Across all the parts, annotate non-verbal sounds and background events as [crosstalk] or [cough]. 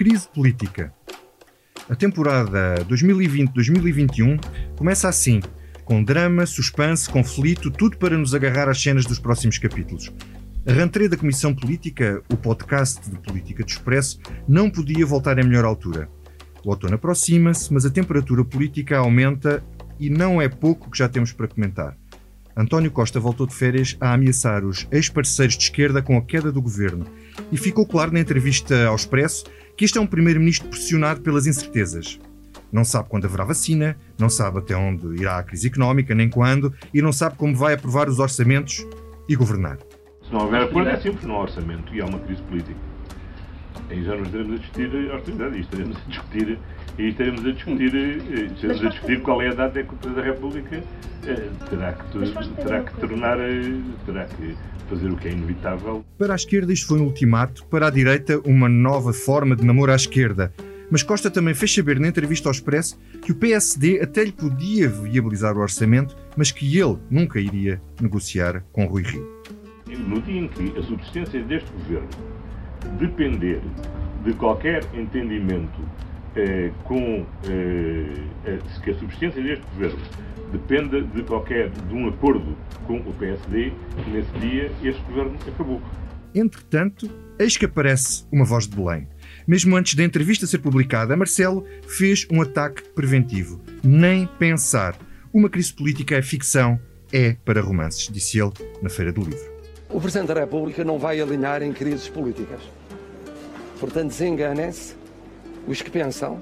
Crise política. A temporada 2020-2021 começa assim, com drama, suspense, conflito, tudo para nos agarrar às cenas dos próximos capítulos. A rentrée da Comissão Política, o podcast de Política de Expresso, não podia voltar em melhor altura. O outono aproxima-se, mas a temperatura política aumenta e não é pouco que já temos para comentar. António Costa voltou de férias a ameaçar os ex-parceiros de esquerda com a queda do governo. E ficou claro na entrevista ao Expresso que este é um primeiro-ministro pressionado pelas incertezas. Não sabe quando haverá vacina, não sabe até onde irá a crise económica, nem quando, e não sabe como vai aprovar os orçamentos e governar. Se não houver acordo, é simples, não há orçamento e há uma crise política. Aí já nos teremos a discutir a austeridade e estaremos a discutir e estaremos a discutir, estaremos a discutir qual é a data em que o Presidente da República eh, terá que, terá que tornar, eh, terá que fazer o que é inevitável. Para a esquerda isto foi um ultimato, para a direita uma nova forma de namoro à esquerda. Mas Costa também fez saber na entrevista ao Expresso que o PSD até lhe podia viabilizar o orçamento, mas que ele nunca iria negociar com Rui Rio. No dia em que a subsistência deste governo depender de qualquer entendimento eh, com eh, eh, que a subsistência deste governo dependa de qualquer de um acordo com o PSD, nesse dia este governo acabou. Entretanto, eis que aparece uma voz de Belém. Mesmo antes da entrevista ser publicada, Marcelo fez um ataque preventivo. Nem pensar. Uma crise política é ficção, é para romances, disse ele na Feira do Livro. O Presidente da República não vai alinhar em crises políticas. Portanto, desenganem-se os que pensam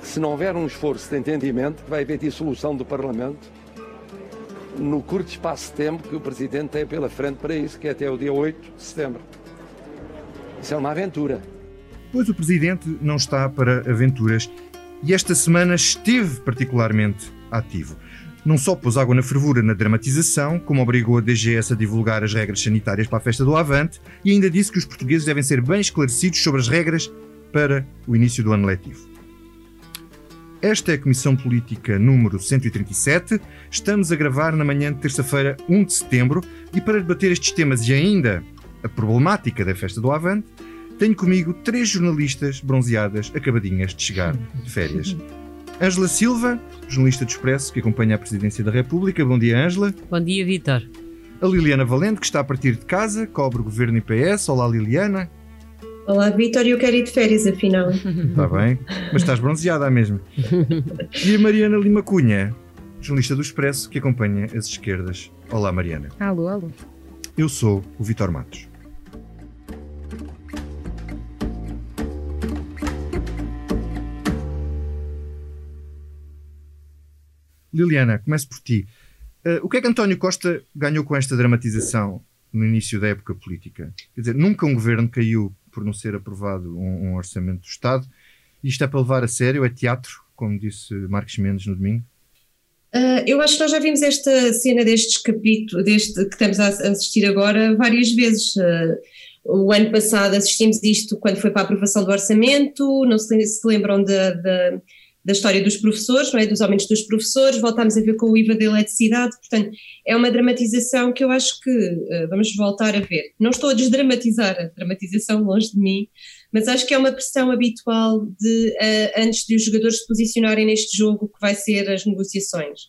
que se não houver um esforço de entendimento, vai haver dissolução do Parlamento no curto espaço de tempo que o Presidente tem pela frente para isso, que é até o dia 8 de setembro. Isso é uma aventura. Pois o Presidente não está para aventuras e esta semana esteve particularmente ativo. Não só pôs água na fervura na dramatização, como obrigou a DGS a divulgar as regras sanitárias para a festa do Avante e ainda disse que os portugueses devem ser bem esclarecidos sobre as regras para o início do ano letivo. Esta é a Comissão Política número 137. Estamos a gravar na manhã de terça-feira, 1 de setembro, e para debater estes temas e ainda a problemática da festa do Avante, tenho comigo três jornalistas bronzeadas acabadinhas de chegar de férias. [laughs] Ângela Silva, jornalista do Expresso, que acompanha a Presidência da República. Bom dia, Ângela. Bom dia, Vitor. A Liliana Valente, que está a partir de casa, cobre o Governo IPS. Olá, Liliana. Olá, Vitor, eu quero ir de férias, afinal. Está bem, mas estás bronzeada mesmo. E a Mariana Lima Cunha, jornalista do Expresso, que acompanha as esquerdas. Olá, Mariana. Alô, alô. Eu sou o Vitor Matos. Liliana, começo por ti. Uh, o que é que António Costa ganhou com esta dramatização no início da época política? Quer dizer, nunca um governo caiu por não ser aprovado um, um orçamento do Estado. Isto é para levar a sério? É teatro, como disse Marcos Mendes no domingo? Uh, eu acho que nós já vimos esta cena destes capítulos, deste que estamos a assistir agora, várias vezes. Uh, o ano passado assistimos isto quando foi para a aprovação do orçamento, não se, se lembram da da história dos professores, não é? dos aumentos dos professores, voltámos a ver com o IVA da eletricidade, portanto, é uma dramatização que eu acho que uh, vamos voltar a ver. Não estou a desdramatizar a dramatização longe de mim, mas acho que é uma pressão habitual de, uh, antes de os jogadores se posicionarem neste jogo que vai ser as negociações.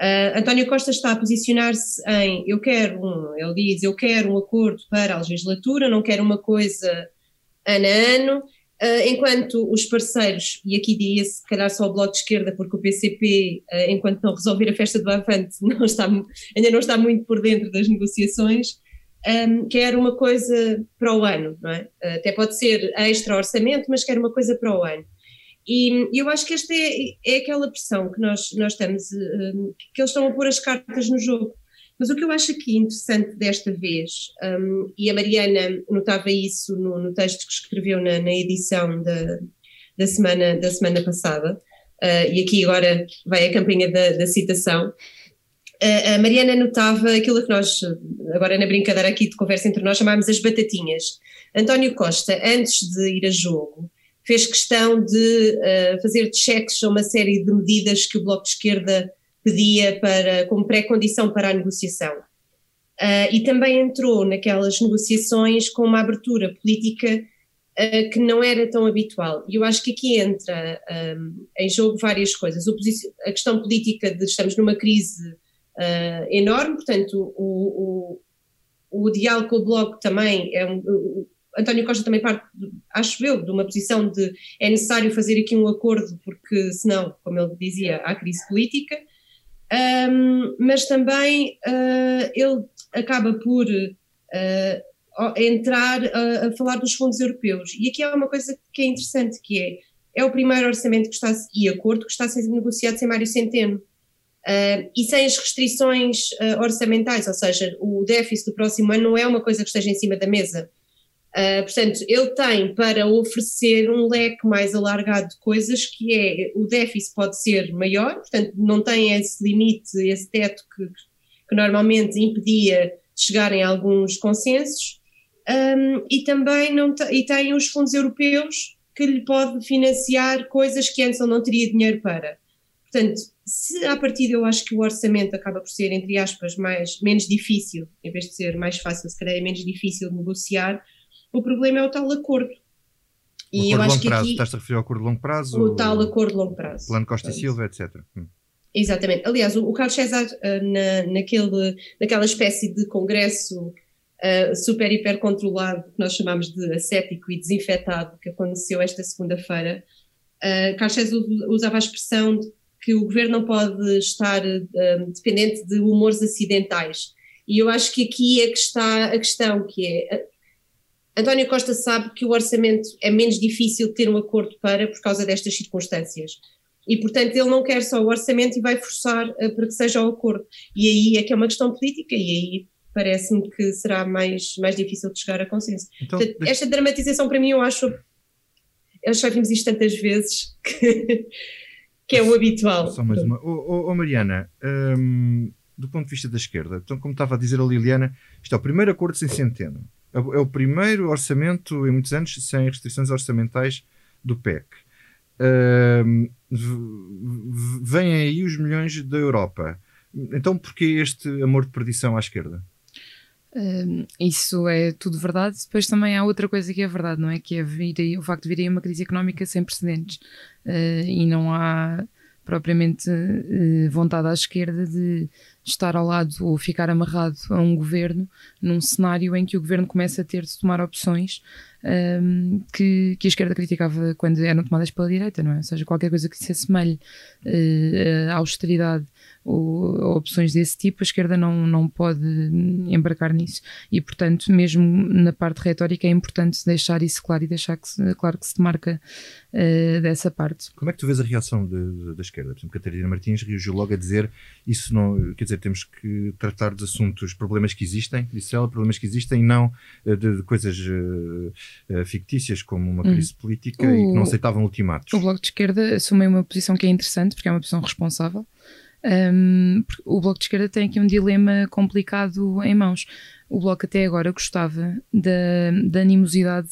Uh, António Costa está a posicionar-se em eu quero um, ele diz, eu quero um acordo para a legislatura, não quero uma coisa ano a ano, enquanto os parceiros, e aqui diria se calhar só o Bloco de Esquerda, porque o PCP, ah, enquanto não resolver a festa do Avante, [laughs] não está, ainda não está muito por dentro das negociações, um, quer uma coisa para o ano, não é? Uh, até pode ser extra orçamento, mas quer uma coisa para o ano. E eu acho que esta é, é aquela pressão que nós, nós estamos, que eles estão a pôr as cartas no jogo. Mas o que eu acho aqui interessante desta vez, um, e a Mariana notava isso no, no texto que escreveu na, na edição da, da, semana, da semana passada, uh, e aqui agora vai a campanha da, da citação, uh, a Mariana notava aquilo que nós, agora na brincadeira aqui de conversa entre nós, chamámos as batatinhas. António Costa, antes de ir a jogo, fez questão de uh, fazer cheques a uma série de medidas que o Bloco de Esquerda pedia para, como pré-condição para a negociação. Uh, e também entrou naquelas negociações com uma abertura política uh, que não era tão habitual. E eu acho que aqui entra um, em jogo várias coisas. a questão política de estamos numa crise uh, enorme, portanto, o, o, o, diálogo com o Bloco também é um. António Costa também parte, acho eu, de uma posição de é necessário fazer aqui um acordo, porque senão, como ele dizia, há crise política. Mas também uh, ele acaba por uh, entrar a, a, falar dos fundos europeus. E aqui há uma coisa que é interessante, que é, é o primeiro orçamento que está, e acordo que está ser negociado sem Mário Centeno. Uh, e sem as restrições orçamentais, ou seja, o déficit do próximo ano não é uma coisa que esteja em cima da mesa. Uh, portanto, ele tem para oferecer um leque mais alargado de coisas que é o déficit pode ser maior, portanto, não tem esse limite, esse teto que, que normalmente impedia de chegarem a alguns consensos, um, e também não e tem os fundos europeus que lhe pode financiar coisas que antes ele não teria dinheiro para. Portanto, se a partir eu acho que o orçamento acaba por ser, entre aspas, mais, menos difícil, em vez de ser mais fácil, se calhar é menos difícil de negociar, o problema é o tal acordo. E eu acho que prazo. aqui, Estás a referir ao acordo de longo prazo? O tal acordo de longo prazo. Plano Costa e Silva, etc. Hum. Exatamente. Aliás, o, o Carlos César, uh, na, naquele, naquela espécie de congresso uh, super hiper controlado, que nós chamamos de ascético e desinfetado, que aconteceu esta segunda-feira, uh, Carlos César usava a expressão de que o governo não pode estar dependente de humores acidentais. E eu acho que aqui é que está a questão, que é António Costa sabe que o orçamento é menos difícil ter um acordo para por causa destas circunstâncias. E, portanto, ele não quer só o orçamento e vai forçar uh, para que seja o acordo. E aí é que é uma questão política, e aí parece-me que será mais, mais difícil de chegar a consenso. Então, Portanto, esta dramatização para mim eu acho, eu já vimos isto tantas vezes [laughs] que, que é o habitual. Só mais uma. Oh, oh, oh Mariana, hum, do ponto de vista da esquerda, então como estava a dizer a Liliana, isto é o primeiro acordo sem centeno. É, é o primeiro orçamento em muitos anos sem restrições orçamentais do PEC. Hum, vêm aí os milhões da Europa. Então, porquê este amor de perdição à esquerda? Uh, isso é tudo verdade. Depois também há outra coisa que é verdade, não é? Que é aí, o facto de vir aí uma crise económica sem precedentes uh, e não há propriamente uh, vontade à esquerda de estar ao lado ou ficar amarrado a um governo num cenário em que o governo começa a ter de tomar opções um, que, que, a esquerda criticava quando eram tomadas pela direita, não é? Ou seja, qualquer coisa que se assemelhe uh, à austeridade ou, opções desse tipo, a esquerda não, não pode embarcar nisso. E, portanto, mesmo na parte retórica, é importante deixar isso claro e deixar que se, claro que se demarca uh, dessa parte. Como é que tu vês a reação de, da esquerda? Por exemplo, Catarina Martins reagiu logo a dizer isso não, quer dizer, temos que tratar dos assuntos, problemas que existem, disse ela, problemas que existem e não uh, de, de, coisas uh, fictícias como uma crise hum. política o, e que não aceitavam ultimatos. O Bloco de Esquerda assume uma posição que é interessante, porque é uma posição responsável. Um, o Bloco de Esquerda tem aqui um dilema complicado em mãos. O Bloco até agora gostava da, da animosidade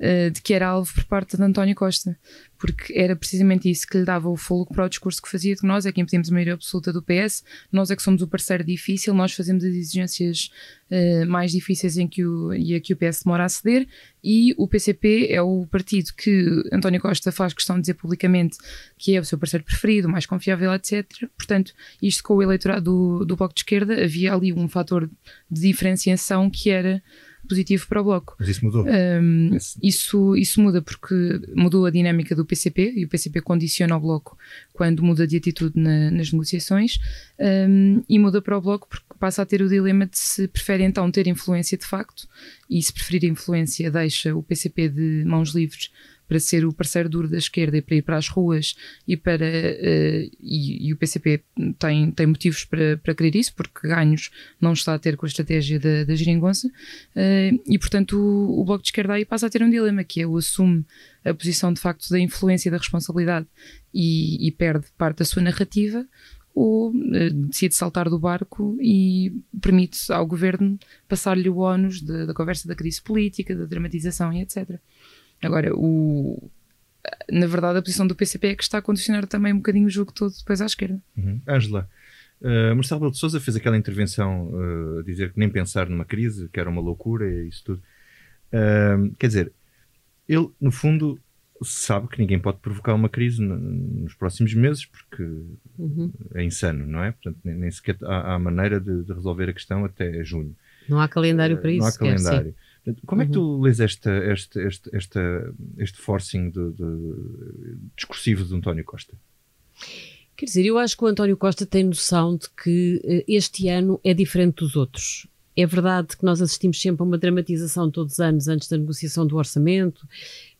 uh, de que era alvo por parte de António Costa, porque era precisamente isso que lhe dava o fogo para o discurso que fazia de que nós é que impedimos a maioria absoluta do PS, nós é que somos o parceiro difícil, nós fazemos as exigências uh, mais difíceis em que o, e a que o PS demora a ceder, e o PCP é o partido que António Costa faz questão de dizer publicamente que é o seu parceiro preferido, mais confiável, etc. Portanto, isto com o eleitorado do, do Bloco de Esquerda, havia ali um fator de diferenciação que era positivo para o Bloco. Mas isso mudou? Um, isso, isso muda porque mudou a dinâmica do PCP e o PCP condiciona o Bloco quando muda de atitude na, nas negociações um, e muda para o Bloco porque passa a ter o dilema de se prefere então ter influência de facto e se preferir influência deixa o PCP de mãos livres para ser o parceiro duro da esquerda e para ir para as ruas e para uh, e, e, o PCP tem, tem motivos para, para querer isso, porque ganhos não está a ter com a estratégia da, da geringonça uh, e portanto o, o, Bloco de Esquerda aí passa a ter um dilema que é o assume a posição de facto da influência e da responsabilidade e, e perde parte da sua narrativa ou uh, decide saltar do barco e permite ao governo passar-lhe o ónus da, da conversa da crise política, da dramatização e etc. Agora, o, na verdade, a posição do PCP é que está a condicionar também um bocadinho o jogo todo depois à esquerda. Ângela, uhum. uh, Marcelo Belo de Souza fez aquela intervenção uh, dizer que nem pensar numa crise, que era uma loucura e isso tudo. Uh, quer dizer, ele, no fundo, sabe que ninguém pode provocar uma crise nos próximos meses porque uhum. é insano, não é? Portanto, nem, nem sequer há, há maneira de, de, resolver a questão até junho. Não há calendário para isso. Não há calendário. Como é que tu uhum. lês esta, este, este, esta, este forcing de, de, discursivo de António Costa? Quer dizer, eu acho que o António Costa tem noção de que uh, este ano é diferente dos outros. É verdade que nós assistimos sempre a uma dramatização todos os anos antes da negociação do orçamento,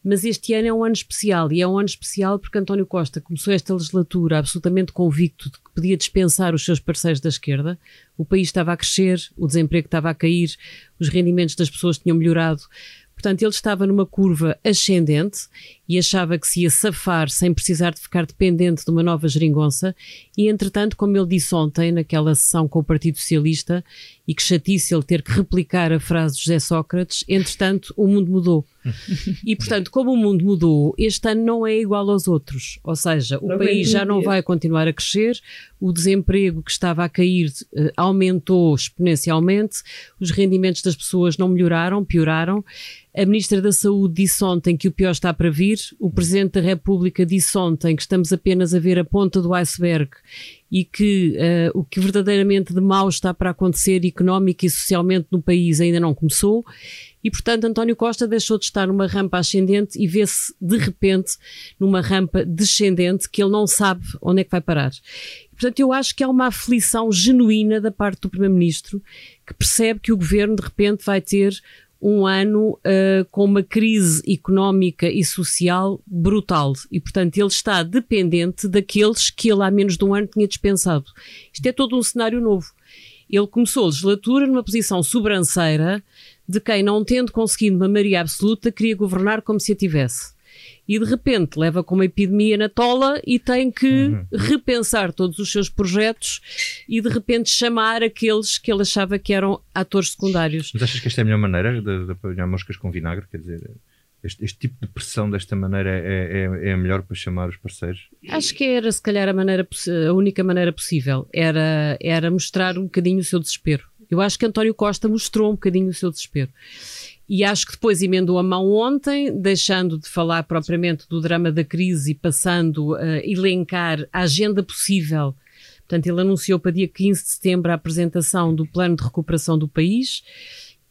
mas este ano é um ano especial e é um ano especial porque António Costa começou esta legislatura absolutamente convicto de que podia dispensar os seus parceiros da esquerda. O país estava a crescer, o desemprego estava a cair, os rendimentos das pessoas tinham melhorado. Portanto, ele estava numa curva ascendente e achava que se ia safar sem precisar de ficar dependente de uma nova geringonça. E, entretanto, como ele disse ontem, naquela sessão com o Partido Socialista, e que chatice ele ter que replicar a frase de José Sócrates, entretanto, o mundo mudou. [laughs] E, portanto, como o mundo mudou, este ano não é igual aos outros. Ou seja, o não país já não vai continuar a crescer, o desemprego que estava a cair eh, aumentou exponencialmente, os rendimentos das pessoas não melhoraram, pioraram. A Ministra da Saúde disse ontem que o pior está para vir, o Presidente da República disse ontem que estamos apenas a ver a ponta do iceberg e que uh, o que verdadeiramente de mal está para acontecer económica e socialmente no país ainda não começou. E, portanto, António Costa deixou de estar numa rampa ascendente e vê-se, de repente, numa rampa descendente que ele não sabe onde é que vai parar. Portanto, eu acho que há uma aflição genuína da parte do Primeiro-Ministro que percebe que o governo, de repente, vai ter um ano uh, com uma crise económica e social brutal e, portanto, ele está dependente daqueles que ele há menos de um ano tinha dispensado. Isto é todo um cenário novo. Ele começou a legislatura numa posição sobranceira de quem, não tendo conseguido uma maioria absoluta, queria governar como se a tivesse e de repente leva com uma epidemia na tola e tem que uhum. repensar todos os seus projetos e de repente chamar aqueles que ele achava que eram atores secundários. Mas achas que esta é a melhor maneira de, de apanhar moscas com vinagre? Quer dizer, este, este, tipo de pressão desta maneira é, é, é, a melhor para chamar os parceiros? Acho que era, se calhar, a, maneira, a única maneira possível. Era, era mostrar um bocadinho o seu desespero. Eu acho que António Costa mostrou um bocadinho o seu desespero. E acho que depois emendou a mão ontem, deixando de falar propriamente do drama da crise e passando a elencar a agenda possível. Portanto, ele anunciou para dia 15 de setembro a apresentação do plano de recuperação do país.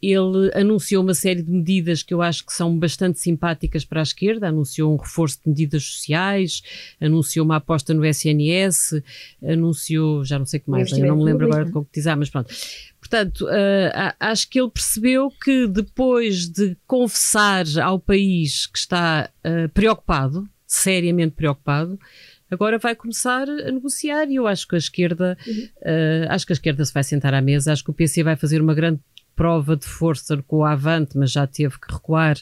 Ele anunciou uma série de medidas que eu acho que são bastante simpáticas para a esquerda. Anunciou um reforço de medidas sociais, anunciou uma aposta no SNS, anunciou, já não sei o que mais, eu não me lembro agora de concretizar, mas pronto. Portanto, uh, acho que ele percebeu que depois de confessar ao país que está uh, preocupado, seriamente preocupado, agora vai começar a negociar e eu acho que a esquerda, uh, acho que a esquerda se vai sentar à mesa, acho que o PC vai fazer uma grande prova de força com o Avante, mas já teve que recuar,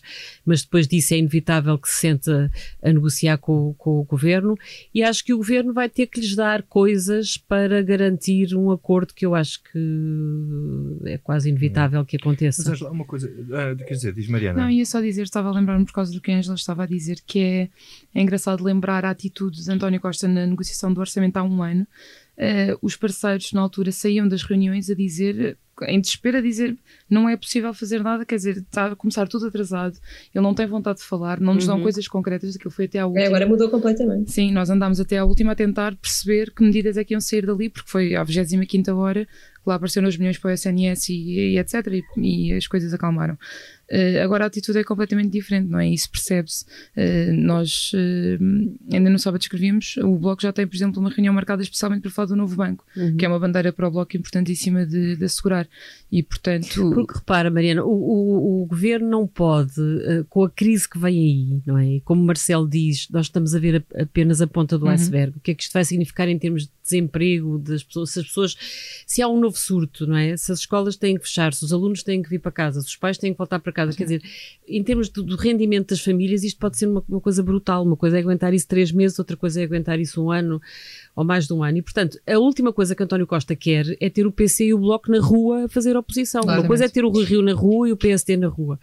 mas depois disso é inevitável que se sente a, a negociar com, com, o governo e acho que o governo vai ter que lhes dar coisas para garantir um acordo que eu acho que é quase inevitável que aconteça. Mas uma coisa, ah, quer dizer, diz Mariana. Não, ia só dizer, estava a lembrar-me por causa do que a Angela estava a dizer, que é, é engraçado lembrar a atitude de António Costa na negociação do orçamento há um ano. Uh, os parceiros na altura saíam das reuniões a dizer em desespero a dizer não é possível fazer nada, quer dizer, está a começar tudo atrasado, ele não tem vontade de falar, não nos uhum. dão coisas concretas, aquilo foi até à última. É, agora mudou completamente. Sim, nós andámos até à última a tentar perceber que medidas é que iam sair dali, porque foi à 25 hora que lá apareceram os milhões para o SNS e, e etc. E, e, as coisas acalmaram. Uh, agora a atitude é completamente diferente, não é? Isso percebe-se. Uh, nós uh, ainda no sábado escrevíamos, o Bloco já tem, por exemplo, uma reunião marcada especialmente para falar do novo banco, uhum. que é uma bandeira para o Bloco importantíssima de, de assegurar. E portanto. Porque repara, Mariana, o, o, o governo não pode, com a crise que vem aí, não é? Como Marcelo diz, nós estamos a ver apenas a ponta do uhum. iceberg. O que é que isto vai significar em termos de desemprego das pessoas? Se as pessoas, se há um novo surto, não é? Se as escolas têm que fechar, se os alunos têm que vir para casa, se os pais têm que voltar para casa, quer dizer, em termos do, do rendimento das famílias, isto pode ser uma, uma, coisa brutal. Uma coisa é aguentar isso três meses, outra coisa é aguentar isso um ano ou mais de um ano. E, portanto, a última coisa que António Costa quer é ter o PC e o Bloco na rua a fazer oposição. Claramente. Uma coisa é ter o Rio na rua e o PSD na rua.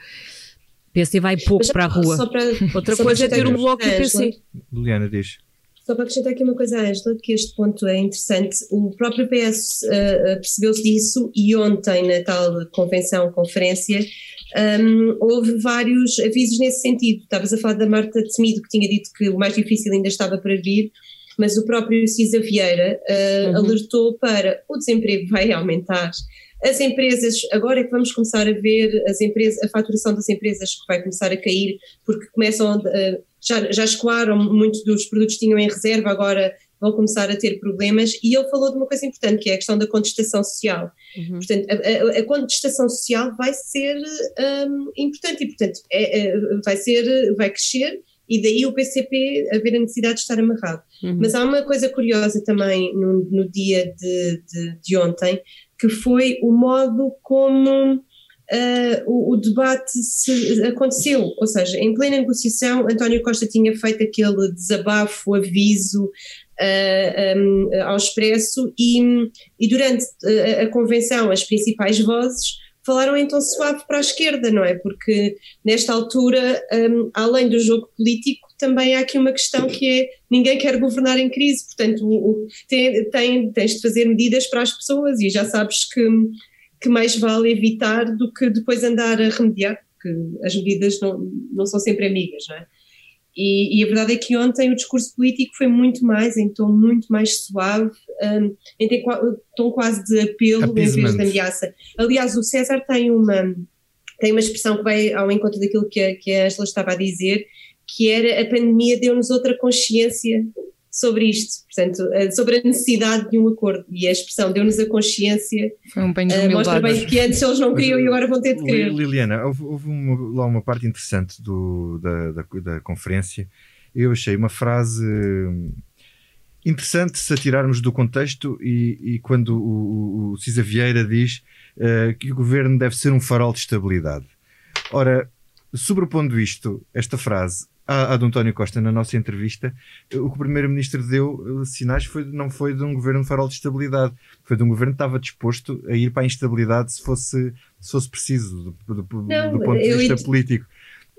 O PSD vai pouco para a rua. Para, Outra coisa é ter um bloco e o PC. Liliana diz. Só para acrescentar aqui uma coisa, Ângela, que este ponto é interessante. O próprio PS uh, uh, percebeu-se disso e ontem, na tal convenção, conferência, um, houve vários avisos nesse sentido. Estavas a falar da Marta Temido, que tinha dito que o mais difícil ainda estava para vir, mas o próprio Cisa Vieira uh, uhum. alertou para o desemprego [laughs] vai aumentar. As empresas, agora é que vamos começar a ver as empresas, a faturação das empresas que vai começar a cair, porque começam, uh, já, já escoaram, muitos dos produtos tinham em reserva, agora vão começar a ter problemas. E ele falou de uma coisa importante, que é a questão da contestação social. Uhum. Portanto, a, a, contestação social vai ser um, importante e, portanto, é, é, vai ser, vai crescer e daí o PCP haver a necessidade de estar amarrado. Uhum. Mas há uma coisa curiosa também no, no dia de, de, de, ontem, que foi o modo como uh, o, o, debate se, aconteceu, ou seja, em plena negociação, António Costa tinha feito aquele desabafo, aviso uh, um, ao expresso e, e durante a, a convenção as principais vozes falaram tom suave para a esquerda, não é? Porque nesta altura, um, além do jogo político, também há aqui uma questão que é ninguém quer governar em crise, portanto o, o, tem, tem, tens de fazer medidas para as pessoas e já sabes que, que mais vale evitar do que depois andar a remediar, porque as medidas não, não são sempre amigas, não é? E, e, a verdade é que ontem o discurso político foi muito mais, em tom muito mais suave, um, em tom quase de apelo em vez de ameaça. Aliás, o César tem uma, tem uma expressão que vai ao encontro daquilo que a, que a Angela estava a dizer, que era a pandemia deu-nos outra consciência sobre isto, portanto, eh, sobre a necessidade de um acordo. E a expressão deu-nos a consciência. Foi um bem de uh, Mostra bem que antes eles não queriam e agora vão ter de querer. Liliana, houve, houve uma, lá uma parte interessante do, da, da, da, conferência. Eu achei uma frase interessante se atirarmos do contexto e, e quando o, o Cisa Vieira diz uh, que o governo deve ser um farol de estabilidade. Ora, sobrepondo isto, esta frase, à, à de António Costa na nossa entrevista, o que o Primeiro-Ministro deu eh, sinais foi, não foi de um governo farol de estabilidade, foi de um governo que estava disposto a ir para a instabilidade se fosse, se fosse preciso, do, do, não, do ponto de vista político.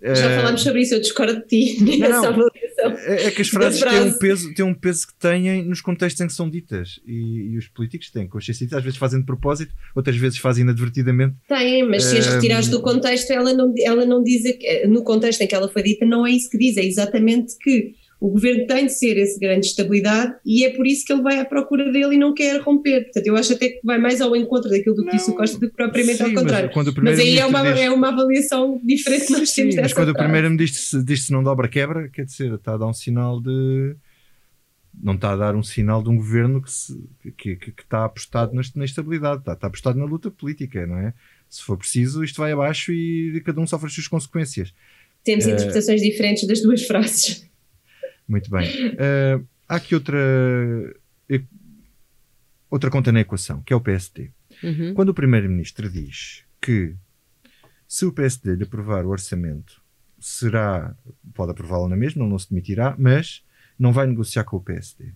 Já uh, falámos sobre isso, eu discordo de ti [laughs] nessa avaliação. É, é, que as frases frase. têm, um peso, têm um peso que têm nos contextos em que são ditas e, e os políticos têm consciência às vezes fazem de propósito, outras vezes fazem inadvertidamente. Têm, mas se as retirares do contexto, ela não, ela não diz, no contexto em que ela foi dita, não é isso que diz, é exatamente que o governo tem de ser esse grande estabilidade e é por isso que ele vai à procura dele e não quer romper. Portanto, eu acho até que vai mais ao encontro daquilo do que disse o Costa do que propriamente sim, ao contrário. Mas, mas aí é uma, diz... é uma avaliação diferente que nós sim, temos Mas quando o primeiro-ministro diz se não dobra quebra, quer dizer, está a dar um sinal de. Não está a dar um sinal de um governo que, se, que, que, que está apostado na, na estabilidade, está, está apostado na luta política, não é? Se for preciso, isto vai abaixo e cada um sofre as suas consequências. Temos é... interpretações diferentes das duas frases. Muito bem. Uh, há aqui outra, outra conta na equação, que é o PSD. Uhum. Quando o Primeiro-Ministro diz que se o PSD lhe aprovar o orçamento, será, pode aprová-lo na mesma, não se demitirá, mas não vai negociar com o PSD.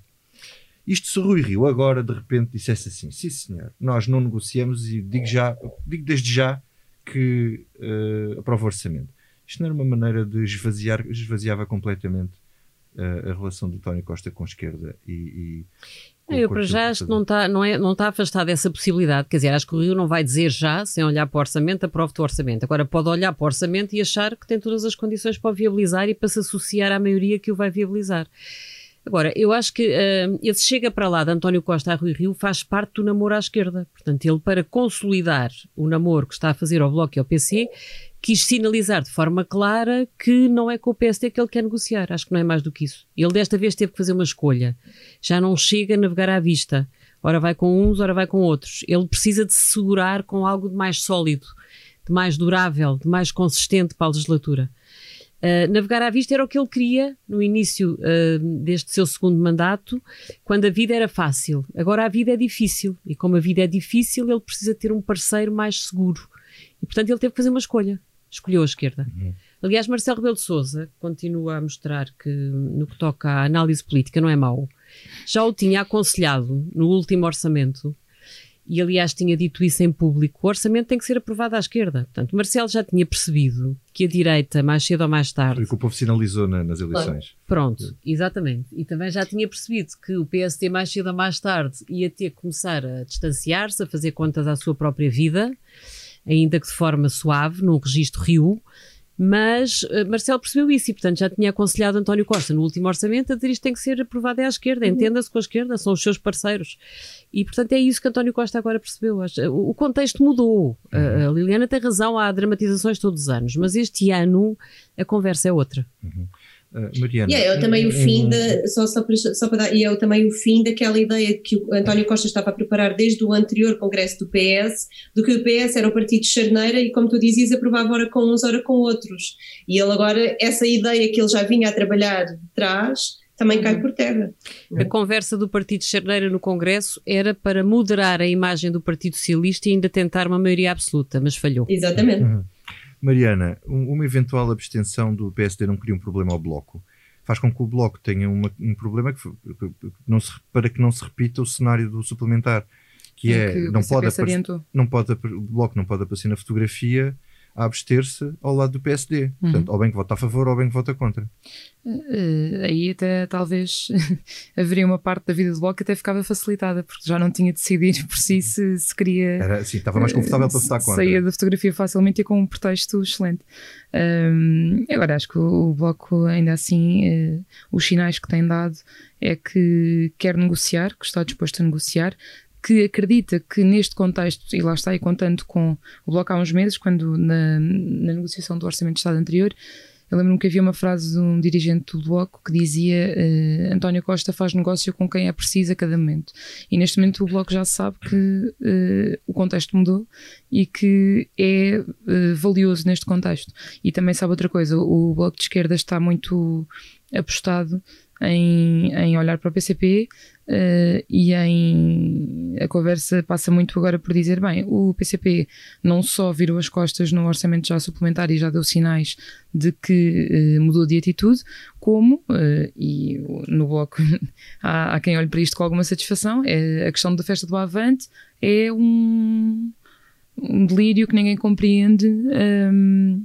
Isto se Rui Rio agora de repente dissesse assim: sim senhor, nós não negociamos e digo já, digo desde já que uh, aprova o orçamento. Isto não era uma maneira de esvaziar, esvaziava completamente a, relação do António Costa com a esquerda e, e eu para já acho que não está, não, é, não está afastado essa possibilidade. Quer dizer, acho que o Rio não vai dizer já, sem olhar para o orçamento, aprove o orçamento. Agora pode olhar para o orçamento e achar que tem todas as condições para o viabilizar e para se associar à maioria que o vai viabilizar. Agora, eu acho que uh, esse chega para lá de António Costa a Rui Rio faz parte do namoro à esquerda. Portanto, ele, para consolidar o namoro que está a fazer ao Bloco e ao PC, quis sinalizar de forma clara que não é com o PSD que ele quer negociar. Acho que não é mais do que isso. Ele desta vez teve que fazer uma escolha. Já não chega a navegar à vista. Ora vai com uns, ora vai com outros. Ele precisa de se segurar com algo de mais sólido, de mais durável, de mais consistente para a legislatura. Uh, navegar à vista era o que ele queria no início uh, deste seu segundo mandato, quando a vida era fácil. Agora a vida é difícil e, como a vida é difícil, ele precisa ter um parceiro mais seguro. E, portanto, ele teve que fazer uma escolha escolheu a esquerda. Uhum. Aliás, Marcelo Rebelo de Sousa continua a mostrar que, no que toca à análise política, não é mau. Já o tinha aconselhado no último orçamento e aliás tinha dito isso em público, o orçamento tem que ser aprovado à esquerda. Portanto, Marcelo já tinha percebido que a direita, mais cedo ou mais tarde. Que o povo sinalizou na, nas eleições. Pronto, exatamente. E também já tinha percebido que o PSD, mais cedo ou mais tarde, ia ter que começar a distanciar-se, a fazer contas à sua própria vida, ainda que de forma suave, num registro Rio. Mas uh, Marcelo percebeu isso e, portanto, já tinha aconselhado António Costa no último orçamento a dizer isto tem que ser aprovado à esquerda, uhum. entenda-se com a esquerda, são os seus parceiros. E, portanto, é isso que António Costa agora percebeu. O contexto mudou. Uhum. A Liliana tem razão, há dramatizações todos os anos, mas este ano a conversa é outra. Uhum. Uh, Mariana. E é, é também o fim da, só, só, para, só para dar, e é também o fim daquela ideia que o António Costa estava a preparar desde o anterior congresso do PS, do que o PS era o partido de charneira e como tu dizias aprovava ora com uns, ora com outros. E ele agora, essa ideia que ele já vinha a trabalhar de trás, também cai por terra. A conversa do Partido de Charneira no Congresso era para moderar a imagem do Partido Socialista e ainda tentar uma maioria absoluta, mas falhou. Exatamente. Uhum. Mariana, uma eventual abstenção do PSD não cria um problema ao Bloco? Faz com que o Bloco tenha uma, um problema que, que não se, para que não se repita o cenário do suplementar, que é, que não, pode aparecer, não pode o Bloco não pode aparecer na fotografia a abster-se ao lado do PSD. Uhum. Portanto, ou bem que vota a favor ou bem que vota contra. Uh, aí até talvez [laughs] haveria uma parte da vida do Bloco que até ficava facilitada, porque já não tinha decidido por si se, se queria. Era, sim, estava mais confortável uh, para votar contra. Saía da fotografia facilmente e com um pretexto excelente. Um, agora acho que o, o Bloco, ainda assim, uh, os sinais que tem dado é que quer negociar, que está disposto a negociar, que acredita que neste contexto, e lá está, e contando com o Bloco há uns meses, quando na, na negociação do Orçamento de Estado anterior, eu lembro-me que havia uma frase de um dirigente do Bloco que dizia uh, António Costa faz negócio com quem é preciso a cada momento. E neste momento o Bloco já sabe que uh, o contexto mudou e que é uh, valioso neste contexto. E também sabe outra coisa, o Bloco de Esquerda está muito apostado em, em olhar para o PCP uh, e em a conversa passa muito agora por dizer bem, o PCP não só virou as costas no orçamento já suplementar e já deu sinais de que uh, mudou de atitude, como uh, e no bloco [laughs] há, há, quem olhe para isto com alguma satisfação, é a questão da festa do Avante é um, um delírio que ninguém compreende. Um,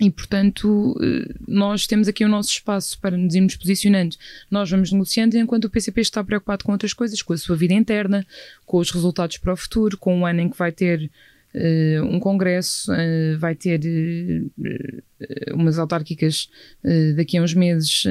e, portanto, eh, nós temos aqui o nosso espaço para nos irmos posicionando. Nós vamos negociando enquanto o PCP está preocupado com outras coisas, com a sua vida interna, com os resultados para o futuro, com o ano em que vai ter uh, um congresso, uh, vai ter uh, umas autárquicas daqui a uns meses,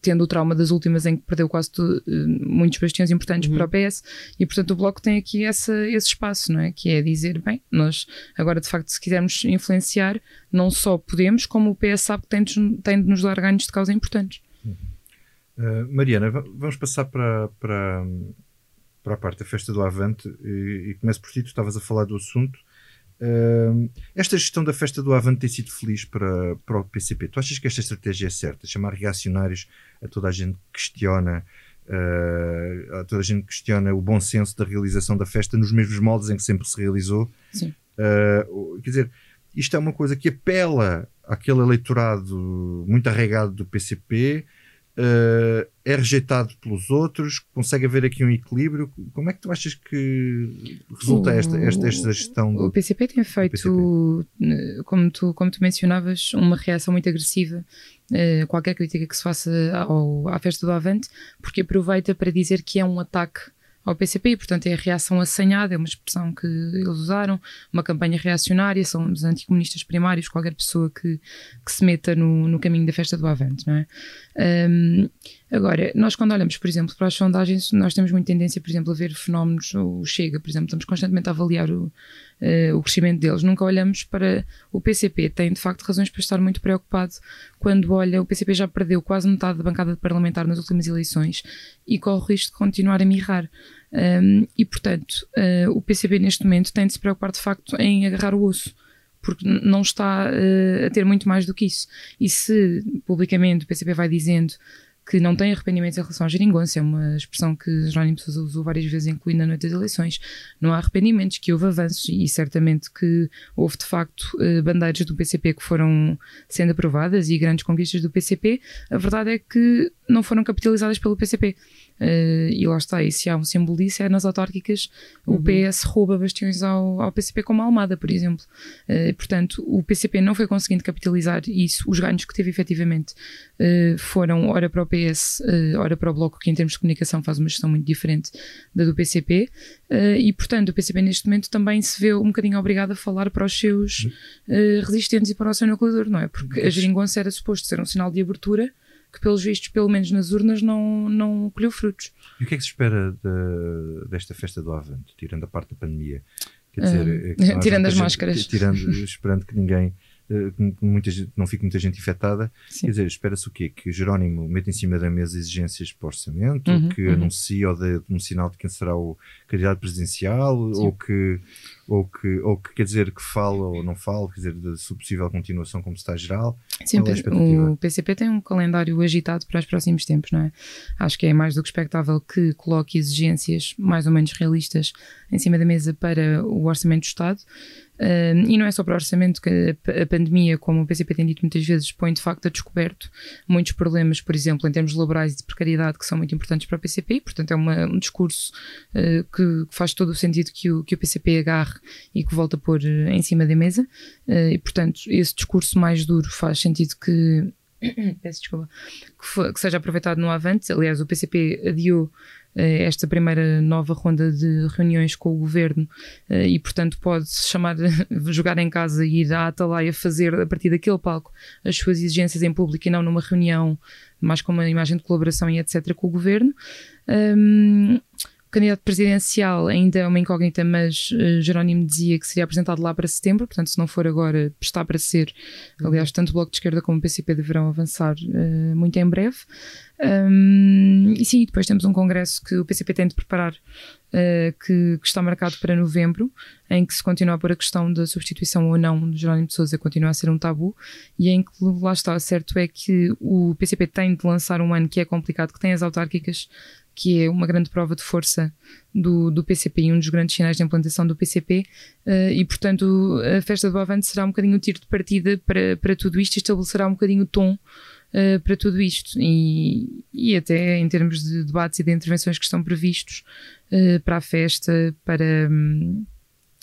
tendo o trauma das últimas em que perdeu quase muitos bastiões importantes uhum. para o PS, e portanto o Bloco tem aqui essa, esse espaço, não é? Que é dizer, bem, nós agora de facto se quisermos influenciar, não só podemos, como o PS sabe que tem de, tem de nos dar ganhos de causa importantes. Uhum. Mariana, vamos passar para, para, para a parte da festa do Avante e, e começo por ti, tu estavas a falar do assunto Uh, esta gestão da festa do Avante tem sido feliz para, para o PCP. Tu achas que esta estratégia é certa? Chamar reacionários a toda a gente que questiona, uh, a toda a gente que questiona o bom senso da realização da festa nos mesmos moldes em que sempre se realizou. Sim. Uh, quer dizer, isto é uma coisa que apela àquele eleitorado muito arraigado do PCP uh, é rejeitado pelos outros, consegue haver aqui um equilíbrio. Como é que tu achas que resulta esta, esta, esta gestão? Do, o PCP tem feito, PCP? Como, tu, como tu mencionavas, uma reação muito agressiva uh, qualquer crítica que se faça ao, à festa do Avante, porque aproveita para dizer que é um ataque ao PCP portanto, é a reação assanhada, é uma expressão que eles usaram, uma campanha reacionária, são os anticomunistas primários, qualquer pessoa que, que se meta no, no caminho da festa do Avante, não é? Um, agora, nós quando olhamos, por exemplo, para as sondagens, nós temos muita tendência, por exemplo, a ver fenómenos, o Chega, por exemplo, estamos constantemente a avaliar o, uh, o crescimento deles, nunca olhamos para o PCP, tem de facto razões para estar muito preocupado quando olha, o PCP já perdeu quase metade da bancada parlamentar nas últimas eleições e corre o risco de continuar a mirrar. Um, e, portanto, uh, o PCP neste momento tem de se preocupar de facto em agarrar o osso, porque não está uh, a ter muito mais do que isso. E se publicamente o PCP vai dizendo que não tem arrependimentos em relação à geringonça, é uma expressão que Jerónimo Sousa usou várias vezes, incluindo na noite das eleições. Não há arrependimentos, que houve avanços e certamente que houve de facto eh, bandeiras do PCP que foram sendo aprovadas e grandes conquistas do PCP. A verdade é que não foram capitalizadas pelo PCP. Uh, e lá está, e se há um símbolo disso é nas autárquicas uhum. o PS rouba bastiões ao, ao PCP como a Almada, por exemplo. Uh, portanto, o PCP não foi conseguindo capitalizar isso, os ganhos que teve efetivamente uh, foram ora para o PS, ora para o Bloco, que em termos de comunicação faz uma gestão muito diferente da do PCP, e portanto o PCP neste momento também se vê um bocadinho obrigado a falar para os seus resistentes e para o seu nucleador, não é? Porque a geringonça era suposto ser um sinal de abertura que pelos vistos, pelo menos nas urnas, não, não colheu frutos. E o que é que se espera de, desta festa do Avante, tirando a parte da pandemia? Quer dizer, uh, [laughs] tirando as máscaras. Tirando, esperando que ninguém eh, muita gente, não fique muita gente infectada. Sim. Quer dizer, espera-se o quê? Que Jerónimo meta em cima da mesa exigências para o orçamento, uhum, que uhum. anuncie ou dê um sinal de quem será o candidato presidencial, ou que, ou, que, ou que quer dizer que fala ou não fala, quer dizer, de sua possível continuação como está geral. Sim, é o PCP tem um calendário agitado para os próximos tempos, não é? Acho que é mais do que expectável que coloque exigências mais ou menos realistas em cima da mesa para o orçamento do Estado. Uh, e não é só para o orçamento que a, pandemia, como o PCP tem dito muitas vezes, põe de facto a descoberto muitos problemas, por exemplo, em termos laborais e de precariedade, que são muito importantes para o PCP, e, portanto é uma, um discurso uh, que, que, faz todo o ssentido que o, que o PCP agarre e que volta a pôr uh, em cima da mesa, ah, e portanto esse discurso mais duro faz sentido que [coughs] peço desculpa, que, for, que, seja aproveitado no Avante. Aliás, o PCP adiou esta primeira nova ronda de reuniões com o governo eh, e, portanto, pode chamar, [laughs] jogar em casa e ir à Atalaia fazer a partir daquele palco as suas exigências em público e não numa reunião mais com uma imagem de colaboração e etc. com o governo. Um, candidato presidencial ainda é uma incógnita, mas uh, Jerónimo dizia que seria apresentado lá para setembro, portanto, se não for agora, está para ser. Aliás, tanto o Bloco de Esquerda como o PCP deverão avançar uh, muito em breve. Um, e sim, depois temos um congresso que o PCP tem de preparar, uh, que, que, está marcado para novembro, em que se continua a pôr a questão da substituição ou não de Jerónimo de Souza, continua a ser um tabu, e em que lá está, certo é que o PCP tem de lançar um ano que é complicado, que tem as autárquicas que é uma grande prova de força do, do PCP e um dos grandes sinais de implantação do PCP, uh, eh, e portanto a festa do Avante será um bocadinho o tiro de partida para, para tudo isto estabelecerá um bocadinho o tom uh, para tudo isto. E, e até em termos de debates e de intervenções que estão previstos uh, para a festa, para. Um,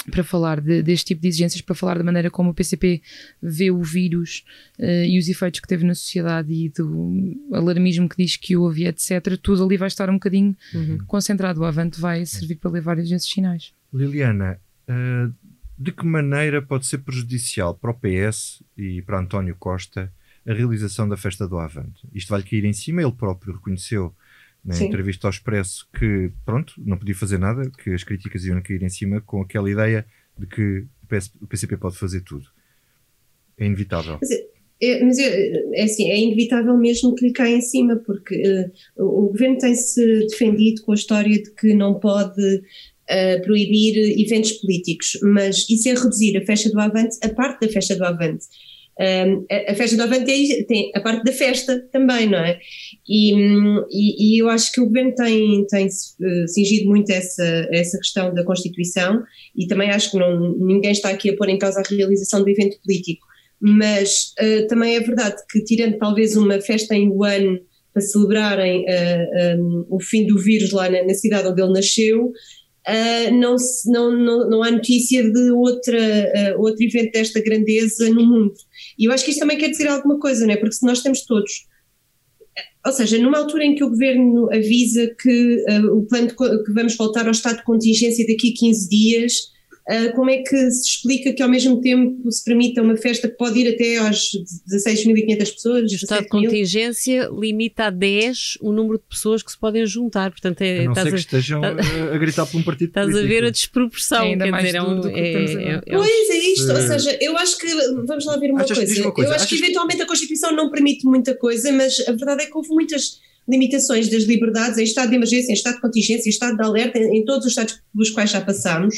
para falar de, deste tipo de exigências, para falar da maneira como o PCP vê o vírus uh, e os efeitos que teve na sociedade e do alarmismo que diz que houve, etc. Tudo ali vai estar um bocadinho uhum. concentrado. O Avante vai servir para levar esses sinais. Liliana, uh, de que maneira pode ser prejudicial para o PS e para António Costa a realização da festa do Avante? Isto vai-lhe cair em cima, ele próprio reconheceu na Sim. entrevista ao Expresso que, pronto, não podia fazer nada, que as críticas iam cair em cima com aquela ideia de que o PCP pode fazer tudo. É inevitável. Mas, é, mas é, é, assim, é inevitável mesmo que lhe caia em cima, porque uh, o governo tem-se defendido com a história de que não pode uh, proibir eventos políticos, mas isso é reduzir a festa do Avante, a parte da festa do Avante. A, festa do Avante tem a parte da festa também, não é? E, e, e eu acho que o governo tem, tem uh, cingido muito essa, essa questão da Constituição e também acho que não, ninguém está aqui a pôr em causa a realização do evento político, mas uh, também é verdade que tirando talvez uma festa em Wuhan para celebrarem uh, um, o fim do vírus lá na, na cidade onde ele nasceu, Uh, não, não, não, não, há notícia de outra, uh, outro evento desta grandeza no mundo. E eu acho que isto também quer dizer alguma coisa, não é? Porque se nós temos todos. Ou seja, numa altura em que o governo avisa que uh, o plano de, que vamos voltar ao estado de contingência daqui a 15 dias, como é que se explica que ao mesmo tempo se permita uma festa que pode ir até aos 16.500 pessoas? O estado de contingência limita a 10 o número de pessoas que se podem juntar, portanto é, a não ser que a, estejam tá, a, gritar por um partido [laughs] Estás político. a ver a desproporção, é quer dizer, é um, é, é, é, Pois é isto, ou seja, eu acho que, vamos lá ver uma, coisa. uma coisa, eu acho que eventualmente a Constituição não permite muita coisa, mas a verdade é que houve muitas limitações das liberdades em estado de emergência, em estado de contingência, em estado de alerta, em, em todos os estados pelos quais já passamos.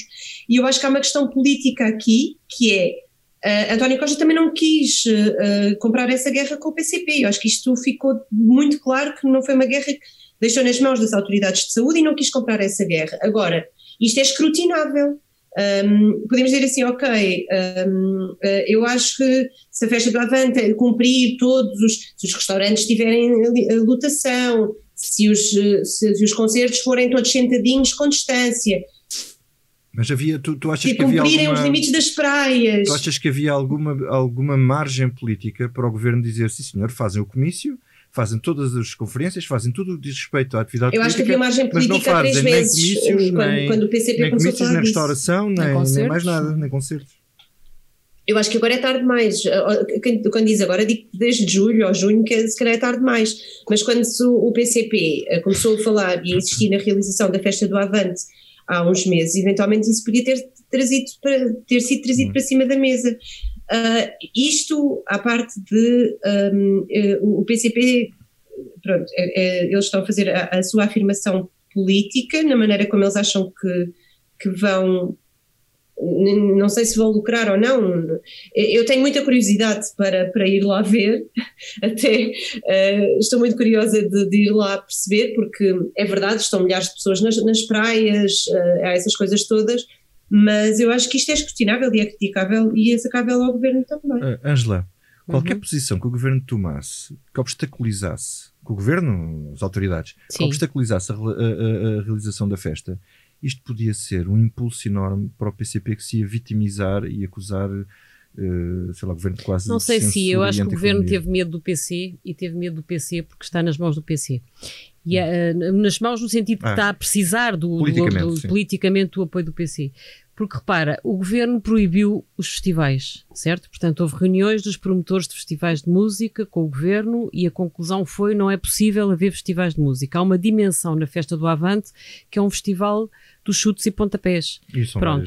E eu acho que há uma questão política aqui, que é Uh, António Costa também não quis uh, comprar essa guerra com o PCP. Eu acho que isto ficou muito claro que não foi uma guerra que deixou nas mãos das autoridades de saúde e não quis comprar essa guerra. Agora, isto é escrutinável. Um, podemos dizer assim, ok, um, uh, eu acho que se a festa do Avante cumprir todos os, se os restaurantes tiverem lotação, se os, se, se os concertos forem todos sentadinhos com distância, mas havia, tu, tu achas que havia alguma, os limites das praias. Tu achas que havia alguma, alguma margem política para o governo dizer, sim senhor, fazem o comício, fazem todas as conferências, fazem tudo o que diz respeito à atividade Eu política. acho que havia margem política há três meses, quando, nem, quando o PCP nem começou comícios, a falar nem restauração, nem, nem, mais nada, nem concertos. Eu acho que agora é tarde demais. Quando diz agora, digo desde julho ou junho, que se calhar é tarde demais. Mas quando o PCP eh, começou a falar e a insistir na realização da festa do Avante há uns meses, eventualmente isso podia ter, trazido para, ter sido trazido hum. para cima da mesa. Uh, isto, à parte de um, uh, o PCP, pronto, é, é, eles estão a fazer a, a, sua afirmação política na maneira como eles acham que, que vão não sei se vão lucrar ou não. Eu tenho muita curiosidade para, para ir lá ver, [laughs] até uh, estou muito curiosa de, de, ir lá perceber, porque é verdade, estão milhares de pessoas nas, nas praias, há essas coisas todas, mas eu acho que isto é escrutinável e é criticável e é sacável ao governo também. Ângela, uh, qualquer uhum. posição que o governo tomasse, que obstaculizasse, que o governo, as autoridades, Sim. que obstaculizasse a, a, a, realização da festa, isto podia ser um impulso enorme para o PCP que se ia vitimizar e acusar, uh, sei lá, o governo quase Não sei se, eu acho que o governo teve medo do PC e teve medo do PC porque está nas mãos do PC. E, uh, nas mãos no sentido que ah, está a precisar do, politicamente, do, do politicamente do apoio do PC. Porque repara, o governo proibiu os festivais, certo? Portanto, houve reuniões dos promotores de festivais de música com o governo e a conclusão foi não é possível haver festivais de música. Há uma dimensão na festa do Avante que é um festival dos chutes e pontapés. Isso Pronto.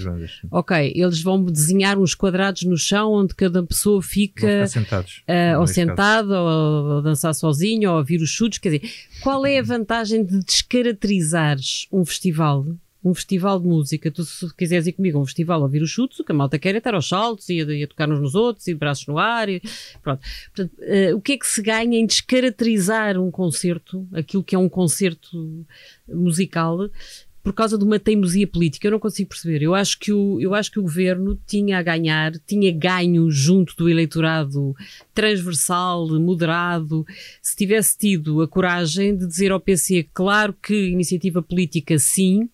Ok, eles vão desenhar uns quadrados no chão onde cada pessoa fica sentados, uh, ou sentada, ou, ou dançar sozinho, ou ouvir os chutes. Quer dizer, qual é a vantagem de descaracterizares um festival um festival de música, tu se quiseres ir comigo a um festival ouvir os chutes, o que a malta quer é estar aos saltos e a, a tocar uns nos outros e braços no ar. E, pronto. Portanto, uh, o que é que se ganha em descaracterizar um concerto, aquilo que é um concerto musical, por causa de uma teimosia política. Eu não consigo perceber. Eu acho que o, eu acho que o governo tinha a ganhar, tinha ganho junto do eleitorado transversal, moderado, se tivesse tido a coragem de dizer ao PC, claro que iniciativa política sim,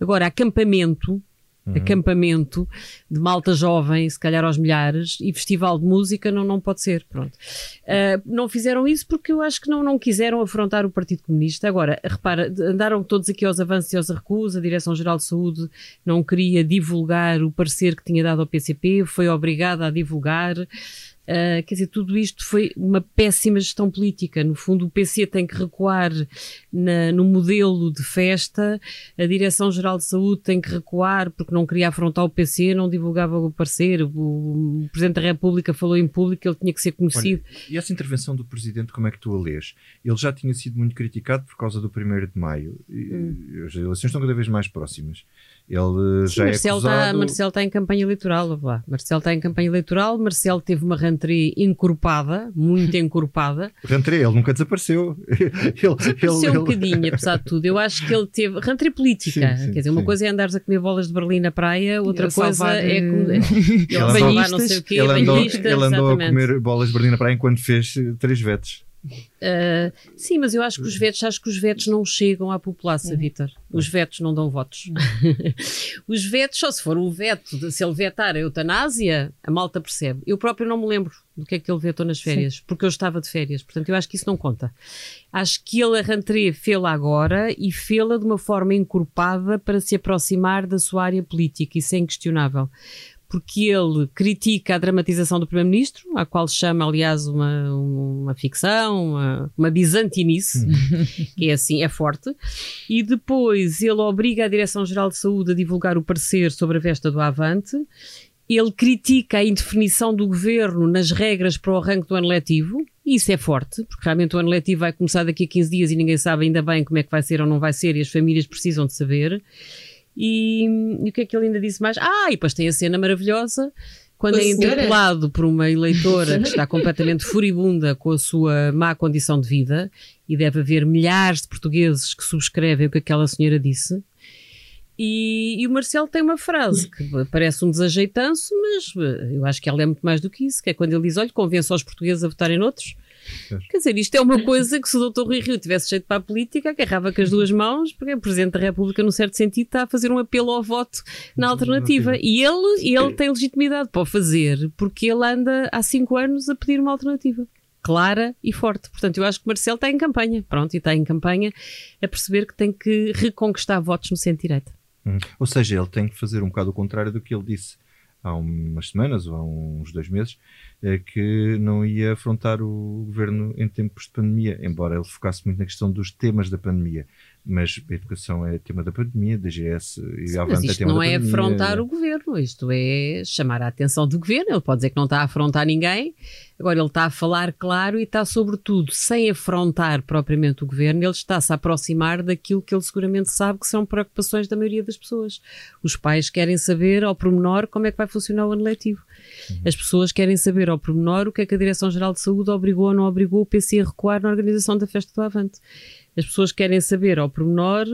agora acampamento uhum. acampamento de malta jovem, se calhar aos milhares, e festival de música não, não pode ser. Pronto. Uh, não fizeram isso porque eu acho que não, não quiseram afrontar o Partido Comunista. Agora, repara, andaram todos aqui aos avanços e aos recuos, a Direção-Geral de Saúde não queria divulgar o parecer que tinha dado ao PCP, foi obrigada a divulgar. Uh, quer dizer, tudo isto foi uma péssima gestão política. No fundo, o PC tem que recuar na, no modelo de festa, a Direção-Geral de Saúde tem que recuar porque não queria afrontar o PC, não divulgava o parecer. O, o Presidente da República falou em público, ele tinha que ser conhecido. Olha, e essa intervenção do Presidente, como é que tu a lês? Ele já tinha sido muito criticado por causa do 1 de maio. Hum. As eleições estão cada vez mais próximas. Ele Sim, já Marcelo é acusado... Está, Marcelo está em campanha eleitoral, lá. Marcelo está em campanha eleitoral, Marcelo teve uma rentrée encorpada, muito [laughs] encorpada. rentrée, ele nunca desapareceu. [laughs] ele, desapareceu ele, um bocadinho, apesar de tudo. Eu acho que ele teve... Rentrée política. Sim, sim, Quer dizer, uma coisa é andares a comer bolas de Berlim na praia, outra coisa salvar, é... Ele, [laughs] ele andou, não sei o quê, ele andou, ele andou a comer bolas de Berlim na praia enquanto fez três vetos. Uh, sim, mas eu acho que os vetos, acho que os vetos não chegam à população, uhum. Vitor. Os vetos não dão votos. Uhum. [laughs] os vetos, só se for o veto, de, se ele vetar a eutanásia, a malta percebe. Eu próprio não me lembro do que é que ele vetou nas férias, sim. porque eu estava de férias, portanto eu acho que isso não conta. Acho que ele arrantrê fê-la agora e fê-la de uma forma encorpada para se aproximar da sua área política, isso é inquestionável porque ele critica a dramatização do Primeiro-Ministro, a qual chama, aliás, uma, uma ficção, uma, uma bizantinice, que é assim, é forte, e depois ele obriga a Direção-Geral de Saúde a divulgar o parecer sobre a festa do Avante, ele critica a indefinição do governo nas regras para o arranque do ano letivo, e isso é forte, porque realmente o ano letivo vai começar daqui a 15 dias e ninguém sabe ainda bem como é que vai ser ou não vai ser, e as famílias precisam de saber. E, e, o que é que ele ainda disse mais? Ah, e depois tem a cena maravilhosa quando é interpelado por uma eleitora que está completamente furibunda com a sua má condição de vida, e deve haver milhares de portugueses que subscrevem o que aquela senhora disse, E, e, o Marcelo tem uma frase que parece um desajeitanço, mas eh, eu acho que ela é muito mais do que isso, que é quando ele diz, olha, convença os portugueses a votarem noutros. Quer dizer, isto é uma coisa que se o Dr. Rui Rio tivesse jeito para a política, agarrava com as duas mãos, porque o Presidente da República, num certo sentido, está a fazer um apelo ao voto na alternativa. E ele, ele tem legitimidade para o fazer, porque ele anda há cinco anos a pedir uma alternativa clara e forte. Portanto, eu acho que o Marcelo está em campanha. Pronto, e está em campanha a perceber que tem que reconquistar votos no centro-direita. Hum. Ou seja, ele tem que fazer um bocado o contrário do que ele disse há umas semanas ou há uns dois meses, é que não ia afrontar o governo em tempos de pandemia, embora ele focasse muito na questão dos temas da pandemia mas a educação é tema da pandemia, da GS e a Avante é tema não da é pandemia. afrontar o governo, isto é chamar a atenção do governo. Ele pode dizer que não está a afrontar ninguém, agora ele está a falar claro e está, sobretudo, sem afrontar propriamente o governo, ele está-se a aproximar daquilo que ele seguramente sabe que são preocupações da maioria das pessoas. Os pais querem saber ao pormenor como é que vai funcionar o ano letivo. Uhum. As pessoas querem saber ao pormenor o que é que a Direção-Geral de Saúde obrigou ou não obrigou o PC a recuar na organização da festa do Avante. As pessoas querem saber ao pormenor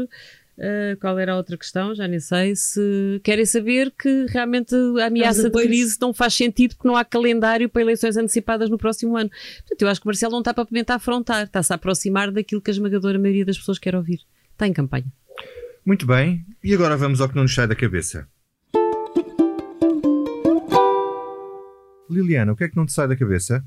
Uh, qual era a outra questão? Já nem sei. Se querem saber que realmente a ameaça de crise não faz sentido porque não há calendário para eleições antecipadas no próximo ano. Portanto, eu acho que o Marcelo não está para a afrontar, está-se a aproximar daquilo que a esmagadora maioria das pessoas quer ouvir. Está em campanha. Muito bem, e agora vamos ao que não nos sai da cabeça. Liliana, o que é que não te sai da cabeça?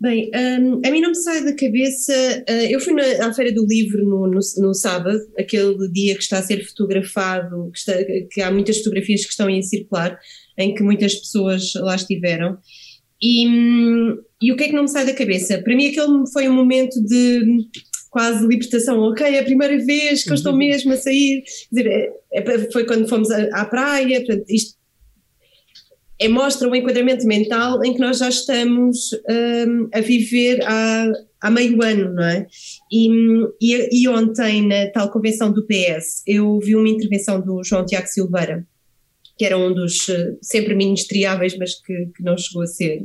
Bem, um, a mim não me sai da cabeça. Uh, eu fui na, à Feira do Livro no, no, no, sábado, aquele dia que está a ser fotografado, que, está, que, há muitas fotografias que estão a circular, em que muitas pessoas lá estiveram. E, um, e o que é que não me sai da cabeça? Para mim, aquele foi um momento de quase libertação. Ok, é a primeira vez que eu estou uhum. mesmo a sair. Quer dizer, é, é, foi quando fomos à, à praia, portanto, isto é, mostra o enquadramento mental em que nós já estamos um, a viver há, há meio ano, não é? E, e, e, ontem, na tal convenção do PS, eu vi uma intervenção do João Tiago Silveira, que era um dos uh, sempre ministriáveis, mas que, que não chegou a ser,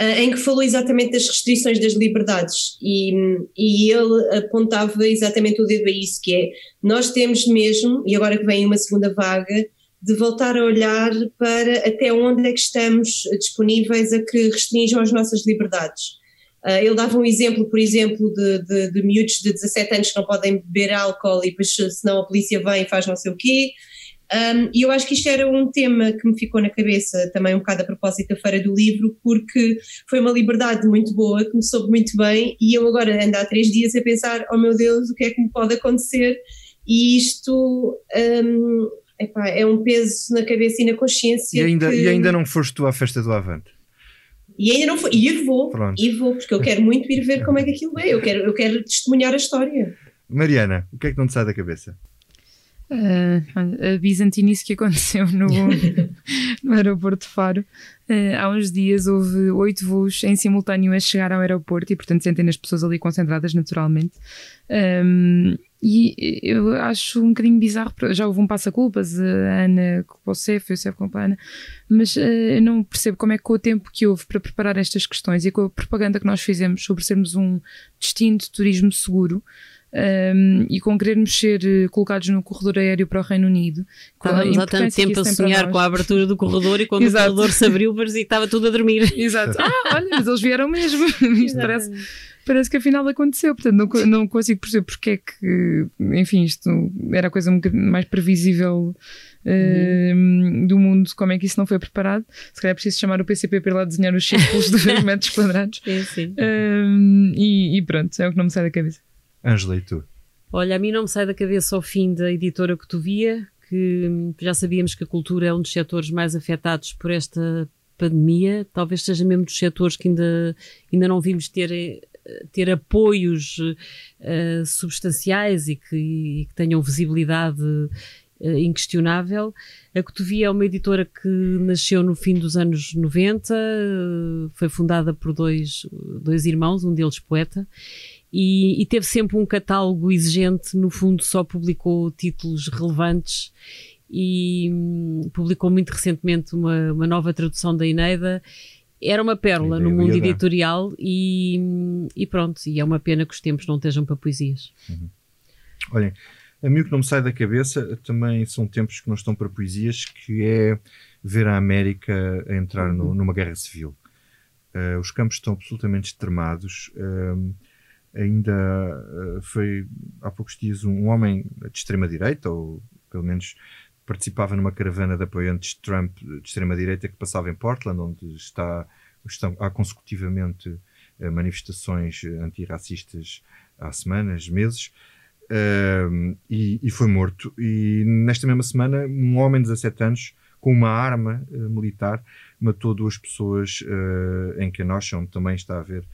uh, em que falou exatamente das restrições das liberdades e, e ele apontava exatamente o dedo a isso, que é, nós temos mesmo, e agora que vem uma segunda vaga, de voltar a olhar para até onde é que estamos disponíveis a que restringam as nossas liberdades. Uh, ele dava um exemplo, por exemplo, de, de, de miúdos de 17 anos que não podem beber álcool e depois senão a polícia vem e faz não sei o quê. Um, e eu acho que isto era um tema que me ficou na cabeça também um bocado a propósito da Feira do Livro, porque foi uma liberdade muito boa, que me soube muito bem, e eu agora ando há três dias a pensar, oh meu Deus, o que é que me pode acontecer? E isto um, epá, é um peso na cabeça e na consciência. E ainda, que... e ainda não foste tu à festa do Avante? E ainda não foi. E ir vou. Pronto. Ir vou, porque eu quero muito ir ver como é que aquilo é. Eu quero, eu quero testemunhar a história. Mariana, o que é que não te sai da cabeça? Uh, a bizantinice que aconteceu no, [laughs] no aeroporto de Faro. Uh, há uns dias houve oito voos em simultâneo a chegar ao aeroporto e, portanto, centenas de pessoas ali concentradas naturalmente. Um, e eu acho um bocadinho bizarro, já houve um passa-culpas, a Ana culpa o CEF, eu CEF culpa a Ana, mas uh, eu não percebo como é que com o tempo que houve para preparar estas questões e com a propaganda que nós fizemos sobre sermos um destino de turismo seguro, um, e com querermos ser eh, colocados no corredor aéreo para o Reino Unido. Estávamos há tanto tempo a sonhar com a abertura do corredor e quando o [laughs] corredor se abriu parecia que estava tudo a dormir. Exato. Ah, olha, mas eles vieram mesmo. [laughs] Isto parece parece que afinal aconteceu. Portanto, não, não consigo perceber porque é que, enfim, isto era a coisa um mais previsível uh, do mundo, como é que isso não foi preparado. Se calhar é preciso chamar o PCP para ir lá desenhar os círculos de [laughs] metros quadrados. Sim, sim. Uh, e, e, pronto, é o que não me sai da cabeça. Ângela, e tu? Olha, a mim não me sai da cabeça ao fim da editora que tu via, que já sabíamos que a cultura é um dos setores mais afetados por esta pandemia, talvez seja mesmo dos setores que ainda, ainda não vimos ter ter apoios uh, substanciais e que, e que, tenham visibilidade uh, inquestionável. A Cotovia é uma editora que nasceu no fim dos anos 90, uh, eh, foi fundada por dois, dois irmãos, um deles poeta, e, e, teve sempre um catálogo exigente, no fundo só publicou títulos relevantes e hum, publicou muito recentemente uma, uma nova tradução da Eneida era uma pérola no mundo editorial e, e, pronto, e é uma pena que os tempos não estejam para poesias. Uhum. Olhem, A mim o que não me sai da cabeça também são tempos que não estão para poesias, que é ver a América a entrar no, numa guerra civil. Uh, os campos estão absolutamente extremados. Uh, ainda uh, foi há poucos dias um, um homem de extrema-direita, ou pelo menos participava numa caravana de apoiantes de Trump de extrema-direita que passava em Portland, onde está, estão, há consecutivamente manifestações antirracistas há semanas, meses. Uh, e, e, foi morto. E nesta mesma semana, um homem de 17 anos, com uma arma uh, militar, matou duas pessoas uh, em Kenosha, onde também está a haver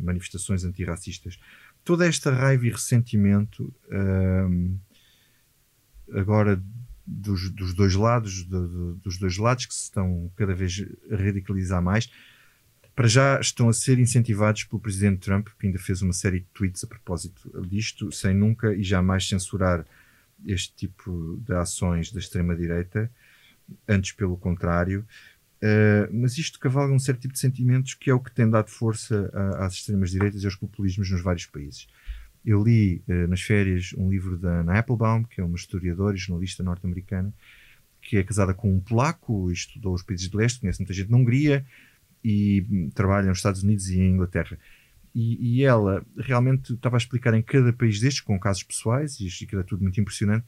manifestações antirracistas. Toda esta raiva e ressentimento, agora dos, dos, dois lados, do, do, dos dois lados que se estão cada vez a radicalizar mais, para já estão a ser incentivados pelo presidente Trump, que ainda fez uma série de tweets a propósito disto, sem nunca e jamais censurar este tipo de ações da extrema-direita, antes pelo contrário. Uh, mas isto cavalga um certo tipo de sentimentos que é o que tem dado força a, às extremas-direitas e aos populismos nos vários países. Eu li uh, nas férias um livro da Anna Applebaum, que é uma historiadora e jornalista norte-americana, que é casada com um polaco, estudou os países de leste, conhece muita gente na Hungria, e trabalha nos Estados Unidos e em Inglaterra. E, e, ela realmente estava a explicar em cada país destes, com casos pessoais, e isto era tudo muito impressionante.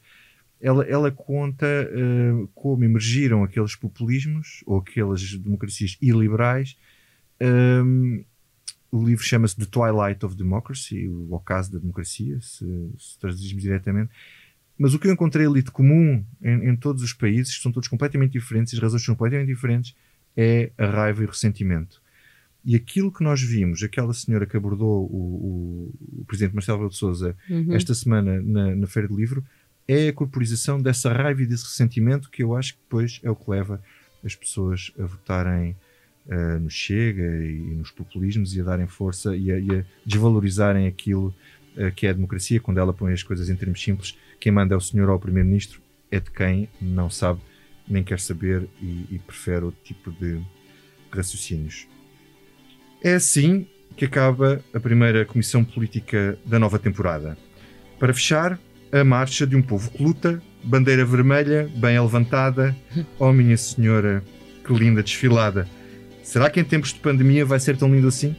Ela, ela conta uh, como emergiram aqueles populismos ou aquelas democracias iliberais. Um, o livro chama-se The Twilight of Democracy, o ocaso da democracia, se, se traduzirmos diretamente. Mas o que eu encontrei ali de comum em, em todos os países, são todos completamente diferentes, as razões são completamente diferentes, é a raiva e o ressentimento. E aquilo que nós vimos, aquela senhora que abordou o, o, o presidente Marcelo Rebelo de Sousa uhum. esta semana na, na, Feira do Livro, é a corporização dessa raiva e desse ressentimento que eu acho que depois é o que leva as pessoas a votarem uh, no Chega e, nos populismos e a darem força e a, e a desvalorizarem aquilo uh, que é a democracia, quando ela põe as coisas em termos simples. Quem manda é o senhor ou o primeiro-ministro, é de quem não sabe nem quer saber e, e prefere outro tipo de raciocínios. É assim que acaba a primeira comissão política da nova temporada. Para fechar, a marcha de um povo que luta, bandeira vermelha, bem levantada. Oh, minha senhora, que linda desfilada! Será que em tempos de pandemia vai ser tão lindo assim?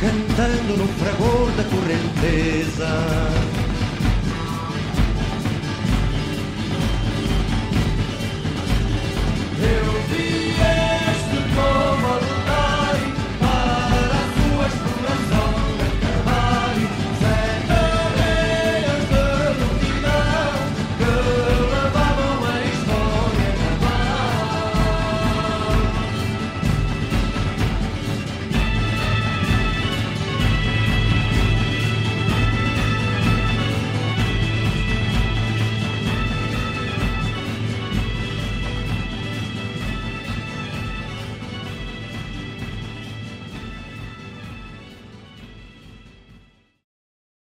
Cantando no fragor da correnteza.